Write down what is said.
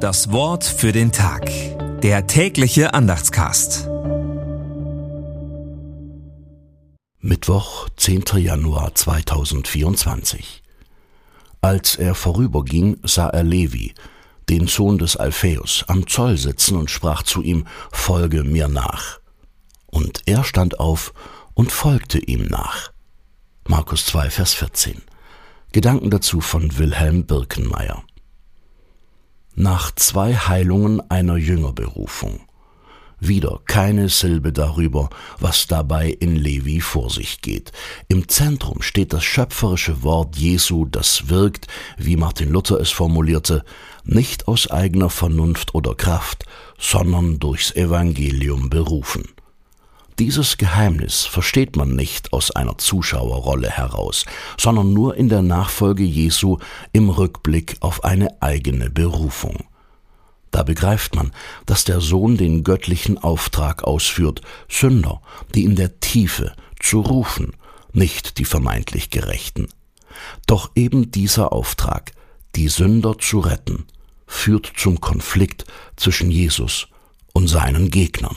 Das Wort für den Tag. Der tägliche Andachtscast. Mittwoch, 10. Januar 2024. Als er vorüberging, sah er Levi, den Sohn des Alpheus, am Zoll sitzen und sprach zu ihm, Folge mir nach. Und er stand auf und folgte ihm nach. Markus 2, Vers 14. Gedanken dazu von Wilhelm Birkenmeier nach zwei Heilungen einer Jüngerberufung. Wieder keine Silbe darüber, was dabei in Levi vor sich geht. Im Zentrum steht das schöpferische Wort Jesu, das wirkt, wie Martin Luther es formulierte, nicht aus eigener Vernunft oder Kraft, sondern durchs Evangelium berufen. Dieses Geheimnis versteht man nicht aus einer Zuschauerrolle heraus, sondern nur in der Nachfolge Jesu im Rückblick auf eine eigene Berufung. Da begreift man, dass der Sohn den göttlichen Auftrag ausführt, Sünder, die in der Tiefe, zu rufen, nicht die vermeintlich Gerechten. Doch eben dieser Auftrag, die Sünder zu retten, führt zum Konflikt zwischen Jesus und seinen Gegnern.